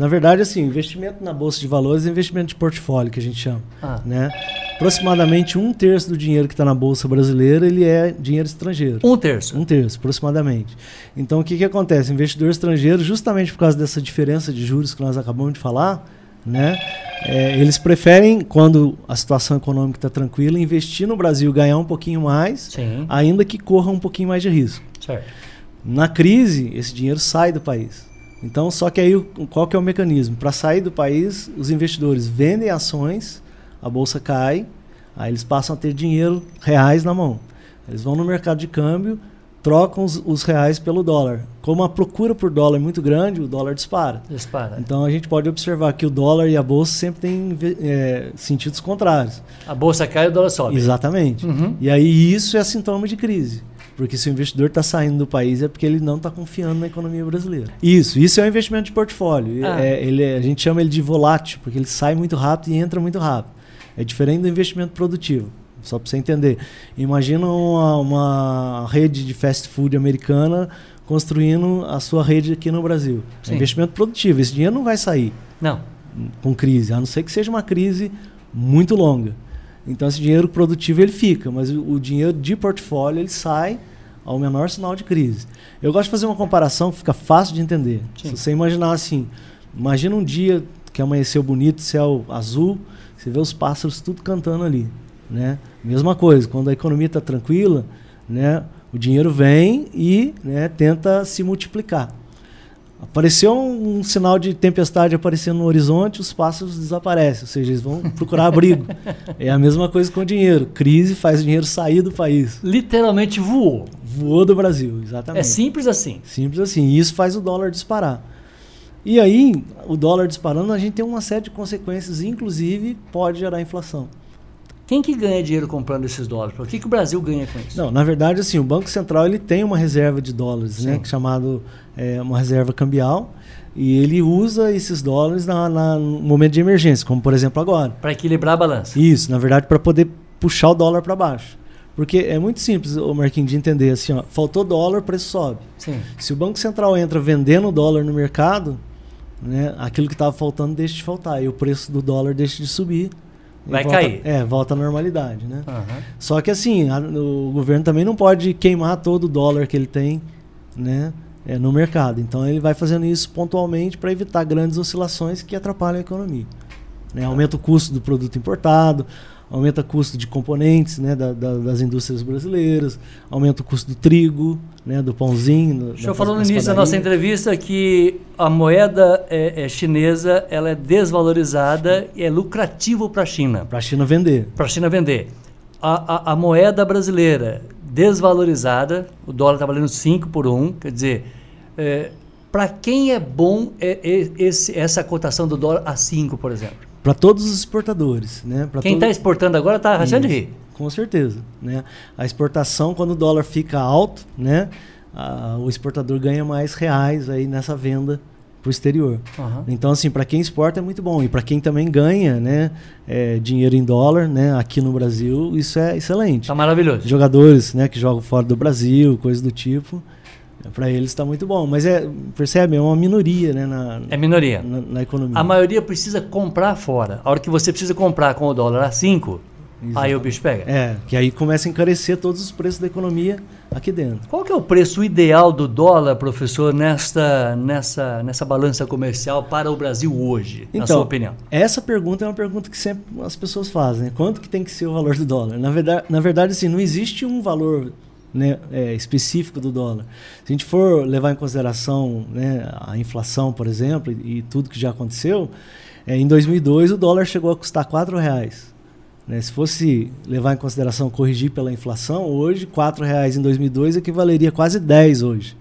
Na verdade, assim, investimento na bolsa de valores é investimento de portfólio, que a gente chama. Ah. Né? Aproximadamente um terço do dinheiro que está na bolsa brasileira ele é dinheiro estrangeiro. Um terço? Um terço, aproximadamente. Então, o que, que acontece? Investidor estrangeiro, justamente por causa dessa diferença de juros que nós acabamos de falar, né? É, eles preferem, quando a situação econômica está tranquila, investir no Brasil, ganhar um pouquinho mais, Sim. ainda que corra um pouquinho mais de risco. Certo. Na crise, esse dinheiro sai do país. Então, só que aí qual que é o mecanismo? Para sair do país, os investidores vendem ações, a bolsa cai, aí eles passam a ter dinheiro reais na mão. Eles vão no mercado de câmbio, trocam os, os, reais pelo dólar. Como a procura por dólar é muito grande, o dólar dispara. Dispara. Então a gente pode observar que o dólar e a bolsa sempre têm é, sentidos contrários. A bolsa cai e o dólar sobe. Exatamente. Uhum. E aí isso é sintoma de crise. Porque se o investidor está saindo do país é porque ele não está confiando na economia brasileira. Isso, isso é um investimento de portfólio. Ah. É, ele, é, a gente chama ele de volátil, porque ele sai muito rápido e entra muito rápido. É diferente do investimento produtivo. Só para você entender. Imagina uma, uma, rede de fast food americana construindo a sua rede aqui no Brasil. É investimento produtivo. Esse dinheiro não vai sair. Não. Com crise, a não ser que seja uma crise muito longa. Então esse dinheiro produtivo ele fica, mas o, dinheiro de portfólio ele sai ao menor sinal de crise. Eu gosto de fazer uma comparação que fica fácil de entender. Sim. Se você imaginar assim, imagina um dia que amanheceu bonito, céu azul, você vê os pássaros tudo cantando ali, né? Mesma coisa, quando a economia está tranquila, né, o dinheiro vem e né, tenta se multiplicar. Apareceu um, um, sinal de tempestade aparecendo no horizonte, os pássaros desaparecem, ou seja, eles vão procurar abrigo. é a mesma coisa com o dinheiro. Crise faz o dinheiro sair do país. Literalmente voou. Voou do Brasil, exatamente. É simples assim. Simples assim. E isso faz o dólar disparar. E aí, o dólar disparando, a gente tem uma série de consequências, inclusive pode gerar inflação. Quem que ganha dinheiro comprando esses dólares? O que, que o Brasil ganha com isso? Não, na verdade, assim, o Banco Central ele tem uma reserva de dólares, né, Sim. né, chamado é, uma reserva cambial, e ele usa esses dólares na, na, no momento de emergência, como por exemplo agora. Para equilibrar a balança. Isso, na verdade, para poder puxar o dólar para baixo. Porque é muito simples, o Marquinhos, de entender assim, ó, faltou dólar, o preço sobe. Sim. Se o Banco Central entra vendendo dólar no mercado, né, aquilo que estava faltando deixa de faltar, e o preço do dólar deixa de subir Vai volta, cair. É, volta à normalidade, né? Uhum. Só que assim, a, o governo também não pode queimar todo o dólar que ele tem, né? É, no mercado. Então ele vai fazendo isso pontualmente para evitar grandes oscilações que atrapalham a economia. Né? Aumenta o custo do produto importado, aumenta o custo de componentes né, da, da, das indústrias brasileiras, aumenta o custo do trigo, né, do pãozinho. O senhor falou no início da nossa entrevista que a moeda é, é chinesa ela é desvalorizada e é lucrativo para a China. Para a China vender. Para a China vender. A, a, moeda brasileira desvalorizada, o dólar está valendo 5 por 1, um, quer dizer, é, para quem é bom é, é, esse, essa cotação do dólar a 5, por exemplo? Para todos os exportadores. Né? Pra Quem está todo... exportando agora está rachando de rir. Com certeza. Né? A exportação, quando o dólar fica alto, né? A, o exportador ganha mais reais aí nessa venda para o exterior. Uhum. Então, assim, para quem exporta é muito bom. E para quem também ganha né, é, dinheiro em dólar né, aqui no Brasil, isso é excelente. Está maravilhoso. Jogadores né, que jogam fora do Brasil, coisas do tipo. Para eles está muito bom, mas é percebe é uma minoria, né? Na, é minoria na, na, economia. A maioria precisa comprar fora. A hora que você precisa comprar com o dólar a 5, aí o bicho pega. É, que aí começa a encarecer todos os preços da economia aqui dentro. Qual que é o preço ideal do dólar, professor, nesta, nessa, nessa balança comercial para o Brasil hoje, então, na sua opinião? Essa pergunta é uma pergunta que sempre as pessoas fazem. Né? Quanto que tem que ser o valor do dólar? Na verdade, na verdade assim, não existe um valor né, é, específico do dólar. Se a gente for levar em consideração né, a inflação, por exemplo, e, e, tudo que já aconteceu, é, em 2002 o dólar chegou a custar R$ reais. Né? Se fosse levar em consideração corrigir pela inflação, hoje R$ reais em 2002 equivaleria quase 10 hoje.